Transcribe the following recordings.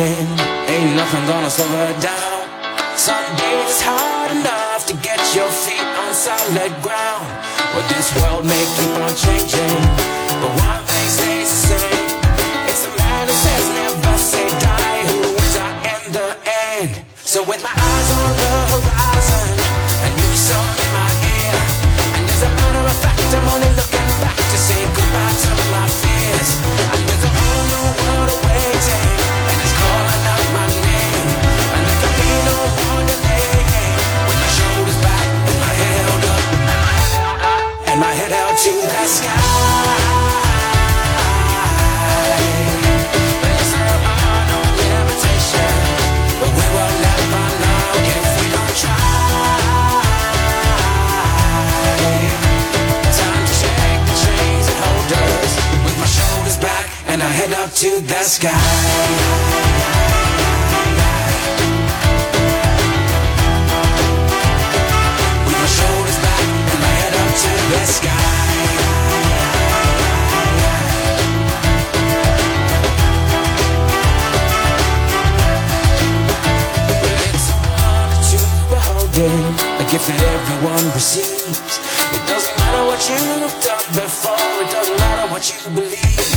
spinning. Ain't nothing gonna slow her down. Some days it's hard enough to get your feet on solid ground. But this world may keep on changing. But one thing stays the same. It's the man who says never say die who wins out in the end. So with my eyes on to the sky, a gift that everyone receives. It doesn't matter what you've done before, it doesn't matter what you believe.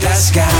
that sky.